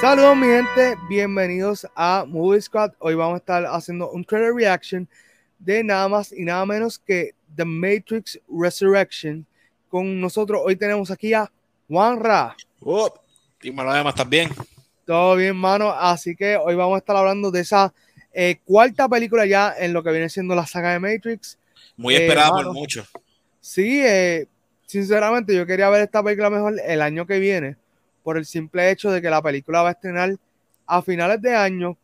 Saludos mi gente, bienvenidos a Movie Squad. Hoy vamos a estar haciendo un trailer reaction de nada más y nada menos que The Matrix Resurrection. Con nosotros hoy tenemos aquí a Juan Ra. Oh, además también. Todo bien, mano. Así que hoy vamos a estar hablando de esa eh, cuarta película ya en lo que viene siendo la saga de Matrix. Muy esperada por muchos. Sí, eh, sinceramente yo quería ver esta película mejor el año que viene por el simple hecho de que la película va a estrenar a finales de año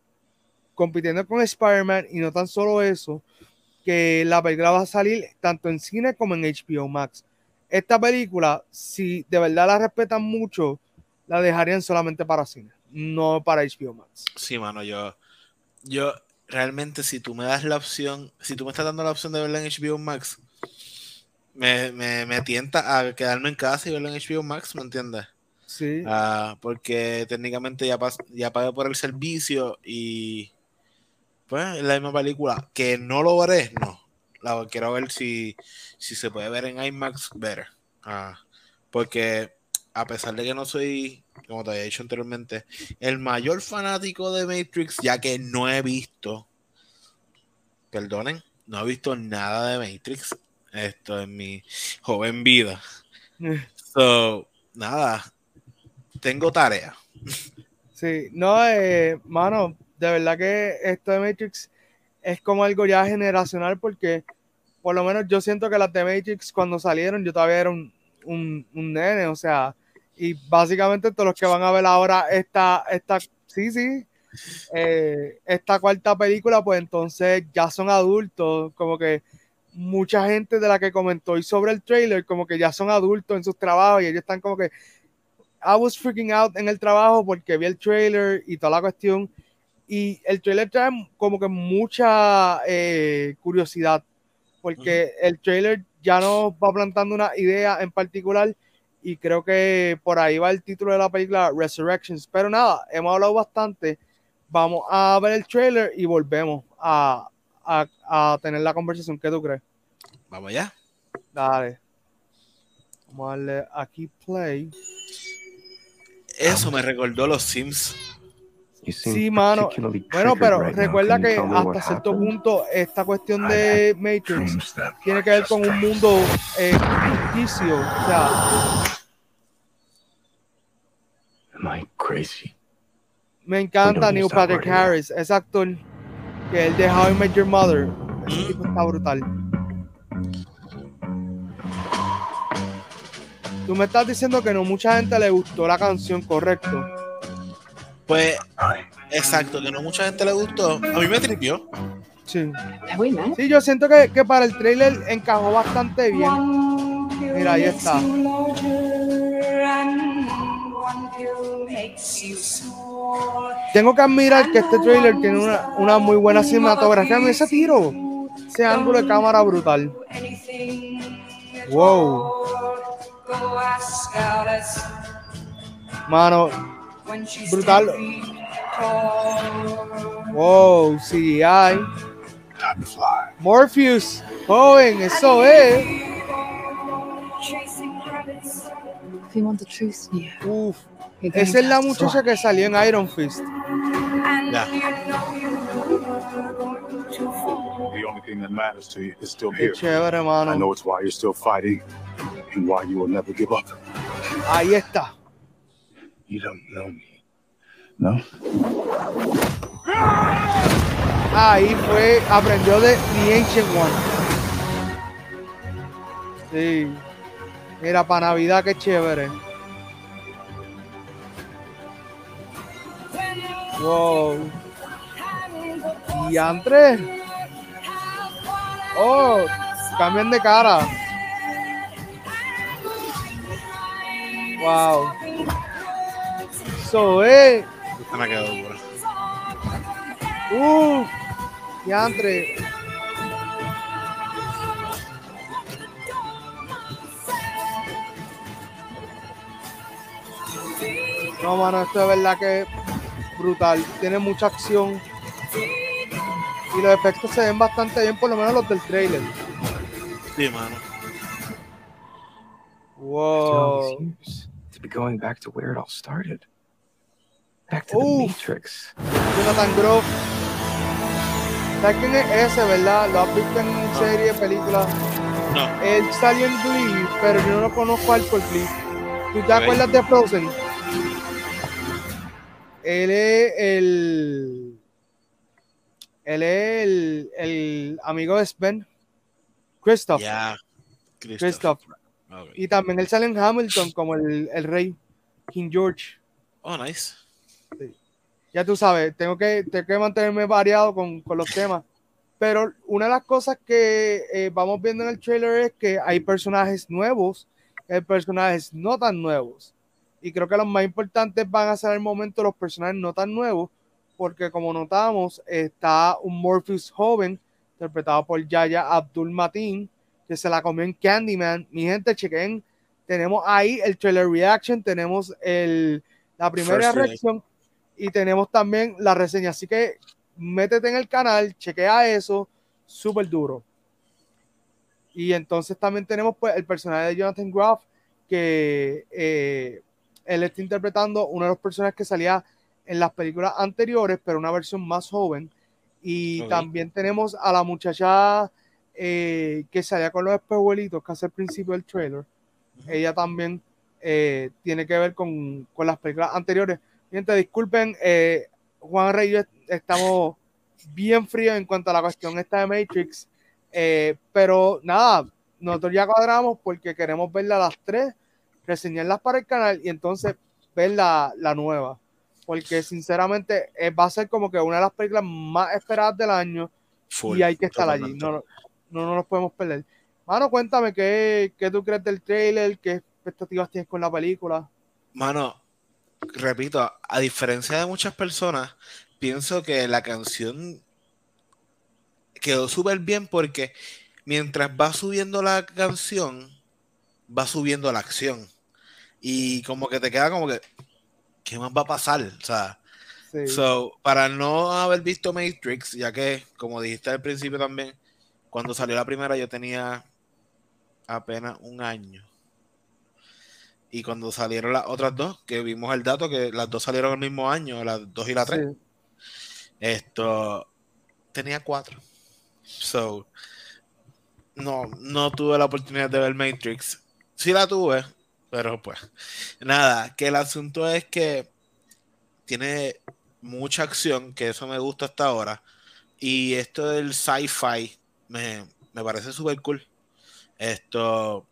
compitiendo con Spider-Man y no tan solo eso, que la película va a salir tanto en cine como en HBO Max. Esta película, si de verdad la respetan mucho, la dejarían solamente para cine, no para HBO Max. Sí, mano, yo, yo realmente si tú me das la opción, si tú me estás dando la opción de verla en HBO Max, me, me, me tienta a quedarme en casa y verla en HBO Max, ¿me entiendes? Sí. Ah, porque técnicamente ya, ya pagué por el servicio y pues la misma película. Que no lo veré, no. La quiero ver si, si se puede ver en IMAX, ver. Ah, porque a pesar de que no soy, como te había dicho anteriormente, el mayor fanático de Matrix, ya que no he visto, perdonen, no he visto nada de Matrix esto en mi joven vida. So, nada, tengo tarea. Sí, no, eh, mano, de verdad que esto de Matrix es como algo ya generacional porque por lo menos yo siento que las de Matrix cuando salieron yo todavía era un, un, nene, o sea, y básicamente todos los que van a ver ahora esta, esta sí, sí, eh, esta cuarta película, pues entonces ya son adultos, como que mucha gente de la que comentó hoy sobre el trailer, como que ya son adultos en sus trabajos y ellos están como que, I was freaking out en el trabajo porque vi el trailer y toda la cuestión. Y el trailer trae como que mucha eh, curiosidad, porque el trailer ya nos va plantando una idea en particular y creo que por ahí va el título de la película Resurrections. Pero nada, hemos hablado bastante. Vamos a ver el trailer y volvemos a, a, a tener la conversación. ¿Qué tú crees? Vamos allá. Dale. Vamos a darle aquí play. Eso me recordó los Sims. Sí, mano. Bueno, pero recuerda que hasta cierto punto esta cuestión de Matrix tiene que ver con un mundo eh, ficticio. O sea. Me encanta Neil Patrick Harris, ese actor que él de How I Met Your Mother. Ese tipo está brutal. Tú me estás diciendo que no mucha gente le gustó la canción, correcto. Pues, exacto, que no mucha gente le gustó. A mí me tripió. Sí. Sí, yo siento que, que para el trailer encajó bastante bien. Mira, ahí está. Tengo que admirar que este trailer tiene una, una muy buena cinematografía. Mira ese tiro, ese ángulo de cámara brutal. Wow. Mano, brutal. Wow, CGI. Morpheus, joven, eso es. Uf, esa es la muchacha que salió en Iron Fist. Ya. The only thing that matters to you is still here. Qué chévere, mano. I know it's why you're still fighting and why you will never give up. Ahí está. You don't know me. No? Ahí fue, aprendió de The Ancient One. Sí. Mira, para Navidad, qué chévere. Wow. Y Andrés. Oh, cambian de cara. Wow. So, eh. Esta me quedó dura. Uh, Yantre. No, mano, esto es verdad que es brutal. Tiene mucha acción. Y los efectos se ven bastante bien, por lo menos los del trailer. Sí, mano. Wow. Be going back to where it all started. Back to Uf. the Matrix. Jonathan Groff. ¿Sabes quién es ese, verdad? ¿Lo has visto en serie, película? No, Él salió en Glee, pero yo no lo conozco a él por Glee. ¿Tú te acuerdas de Frozen? Él es el. Él es el, el amigo de Sven. Christoph. ya. Christoph. Ok. Y también él sale en Hamilton como el, el rey, King George. Oh, nice. ya tú sabes, tengo que, tengo que mantenerme variado con, con los temas. Pero una de las cosas que eh, vamos viendo en el trailer es que hay personajes nuevos, hay personajes no tan nuevos. Y creo que los más importantes van a ser el momento los personajes no tan nuevos, porque como notamos, está un Morpheus joven, interpretado por Yaya Abdul Mateen, que se la comió en Candyman. Mi gente, chequen, tenemos ahí el trailer reaction, tenemos el, la primera First reacción y tenemos también la reseña. Así que métete en el canal, chequea eso, súper duro. Y entonces también tenemos pues el personaje de Jonathan Groff, que eh, él está interpretando uno de los personajes que salía en las películas anteriores, pero una versión más joven. Y Ok. también tenemos a la muchacha eh, que salía con los espejuelitos, casi al principio del trailer. Ella también eh, tiene que ver con, con las películas anteriores. Gente, disculpen, eh, Juan Rey y yo est- estamos bien fríos en cuanto a la cuestión esta de Matrix, eh, pero nada, nosotros ya cuadramos porque queremos verla a las tres, reseñarlas para el canal y entonces ver la, la nueva, porque sinceramente eh, va a ser como que una de las películas más esperadas del año Full, y hay que estar allí, no, no, no, no nos podemos perder. Mano, cuéntame qué, qué tú crees del trailer, qué expectativas tienes con la película. Mano, repito, a diferencia de muchas personas, pienso que la canción quedó súper bien porque mientras va subiendo la canción, va subiendo la acción. Y como que te queda como que, ¿qué más va a pasar? O sea, Sí. So, para no haber visto Matrix, ya que, como dijiste al principio también, cuando salió la primera yo tenía apenas un año. Y cuando salieron las otras dos, que vimos el dato que las dos salieron el mismo año, las dos y la tres, Sí. esto tenía cuatro. So, no, no tuve la oportunidad de ver Matrix. Sí la tuve, pero pues, nada, que el asunto es que tiene mucha acción, que eso me gusta hasta ahora. Y esto del sci-fi me, me parece súper cool. Esto,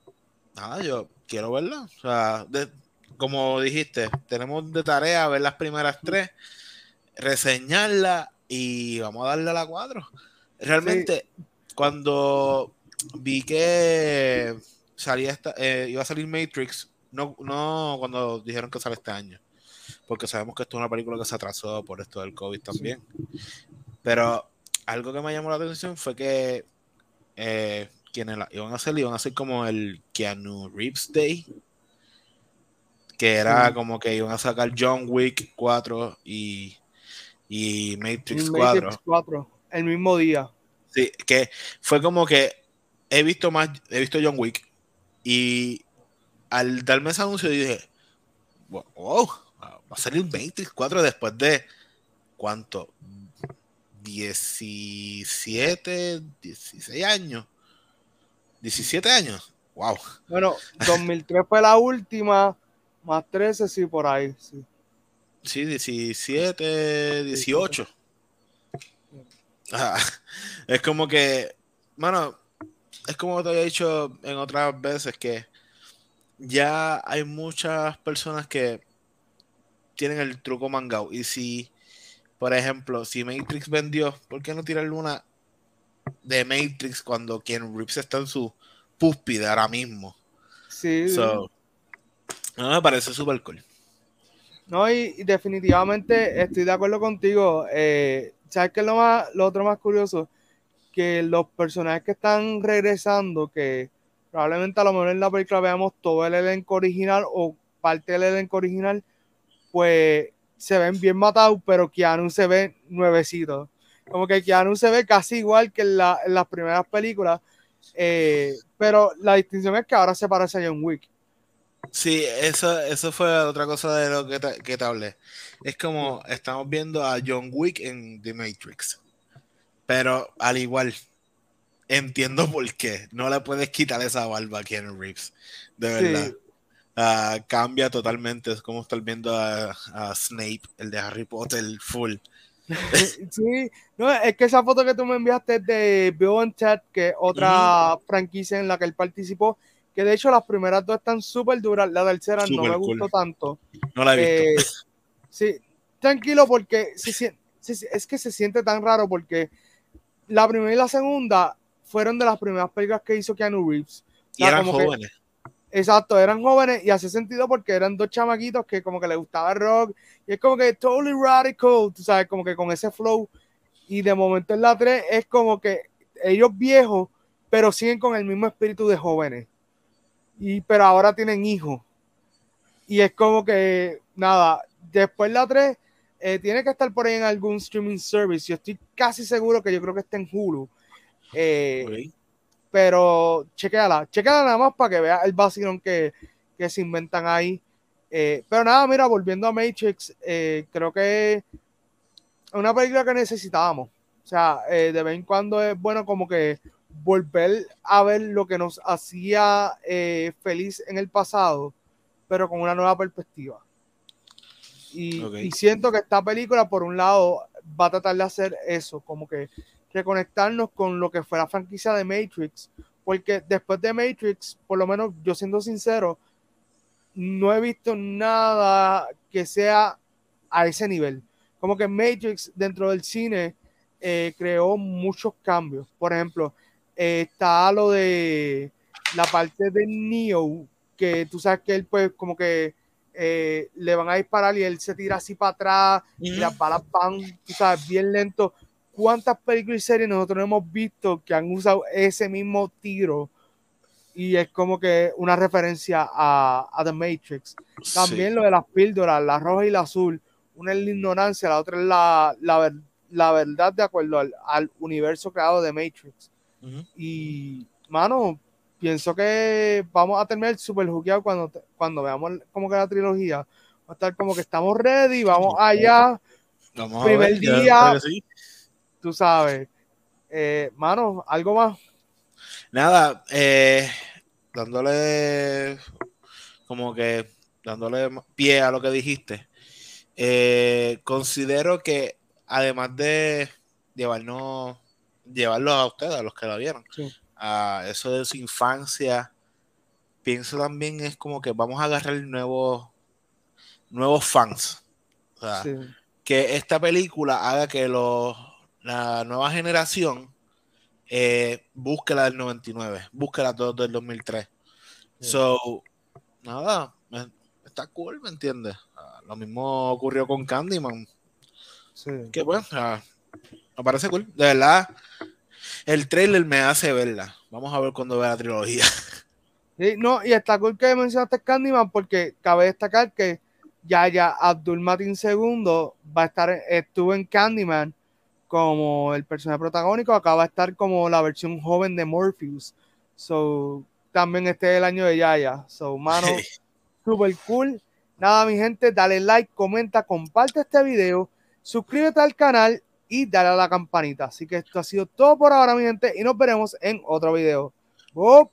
nada, yo quiero verla. O sea, de- como dijiste, tenemos de tarea ver las primeras tres, reseñarla y vamos a darle a la cuatro. Realmente, cuando vi que salía esta, eh, iba a salir Matrix, no, no cuando dijeron que sale este año, porque sabemos que esto es una película que se atrasó por esto del COVID también. Pero algo que me llamó la atención fue que eh, quienes la iban a hacer, iban a hacer como el Keanu Reeves Day, que era Sí. como que iban a sacar John Wick 4 y, y Matrix Y 4. Matrix 4, el mismo día. Sí, que fue como que he visto más, he visto John Wick y al darme ese anuncio dije, wow, wow, va a salir Matrix 4 después de ¿cuánto? 17, 16 años. 17 años. Wow. Bueno, 2003 fue la última, más 13, sí, por ahí. Sí. Sí, 17, 18. Ah, es como que, mano, es como te había dicho en otras veces que ya hay muchas personas que tienen el truco mangao. Y si, por ejemplo, si Matrix vendió, ¿por qué no tirarle una de Matrix cuando quien Reeves está en su púspide ahora mismo? Sí, So, no me parece súper cool. No, y, y definitivamente estoy de acuerdo contigo. Eh, ¿Sabes qué es lo, más, lo otro más curioso? Que los personajes que están regresando, que probablemente a lo mejor en la película veamos todo el elenco original o parte del elenco original, pues se ven bien matados, pero Keanu se ve nuevecito. Como que Keanu se ve casi igual que en, la- en las primeras películas, eh, pero la distinción es que ahora se parece a John Wick. Sí, eso, eso fue otra cosa de lo que te, que te hablé. Es como estamos viendo a John Wick en The Matrix. Pero al igual, entiendo por qué. No le puedes quitar esa barba a Keanu Reeves. De verdad. Sí. Ah, cambia totalmente. Es como estar viendo a, a Snape, el de Harry Potter, full. Sí, no, es que esa foto que tú me enviaste es de and Ted, que es otra franquicia en la que él participó, que de hecho las primeras dos están súper duras, la tercera no me cool. gustó tanto. No la he visto. Eh, sí, tranquilo porque se se- es que se siente tan raro porque la primera y la segunda fueron de las primeras películas que hizo Keanu Reeves. O y eran que- jóvenes. Exacto, eran jóvenes y hace sentido porque eran dos chamaquitos que como que les gustaba el rock y es como que totally radical, tú sabes, como que con ese flow y de momento en la 3 es como que ellos viejos pero siguen con el mismo espíritu de jóvenes y pero ahora tienen hijos y es como que nada, después la 3 eh, tiene que estar por ahí en algún streaming service, yo estoy casi seguro que yo creo que está en Hulu. Eh. Pero chequeala, chequeala nada más para que veas el vacilón que, que se inventan ahí. Eh, pero nada, mira, volviendo a Matrix, eh, creo que es una película que necesitábamos. O sea, eh, de vez en cuando es bueno como que volver a ver lo que nos hacía feliz en el pasado, pero con una nueva perspectiva. Y, y siento que esta película, por un lado, va a tratar de hacer eso, como que reconectarnos con lo que fue la franquicia de Matrix, porque después de Matrix, por lo menos yo siendo sincero, no he visto nada que sea a ese nivel. Como que Matrix dentro del cine eh, creó muchos cambios. Por ejemplo, eh, está lo de la parte de Neo, que tú sabes que él pues como que eh, le van a disparar y él se tira así para atrás y las balas van, tú sabes, bien lento. ¿Cuántas películas y series nosotros no hemos visto que han usado ese mismo tiro? Y es como que una referencia a, a The Matrix. También Sí. lo de las píldoras, la roja y la azul. Una es la ignorancia, la otra es la, la, ver- la verdad de acuerdo al, al universo creado de Matrix. Y, mano, pienso que vamos a terminar super jugueado cuando, cuando veamos como que la trilogía. Va a estar como que estamos ready, vamos allá, Vamos primer a ver, ya día. Tú sabes. Eh, mano, algo más. Nada, eh, dándole como que dándole pie a lo que dijiste. eh, considero que además de llevarnos, llevarlos a ustedes, a los que la vieron, Sí. a eso de su infancia, pienso también es como que vamos a agarrar nuevos, nuevos fans. O sea, Sí. que esta película haga que los, la nueva generación eh, busque la del 99, busque la dos del 2003. Sí. So, nada, me- está cool, ¿me entiendes? Ah, lo mismo ocurrió con Candyman, sí. que bueno, me parece cool. De verdad, el trailer me hace verla. Vamos a ver cuando vea la trilogía. Sí, no, y está cool que mencionaste Candyman porque cabe destacar que ya ya Abdul Matin II va a estar, estuvo en Candyman como el personaje protagónico, acaba de estar como la versión joven de Morpheus. So, también este es el año de Yaya. So, mano, super cool. Nada, mi gente, dale like, comenta, comparte este video, suscríbete al canal y dale a la campanita. Así que esto ha sido todo por ahora, mi gente, y nos veremos en otro video. ¡Bop!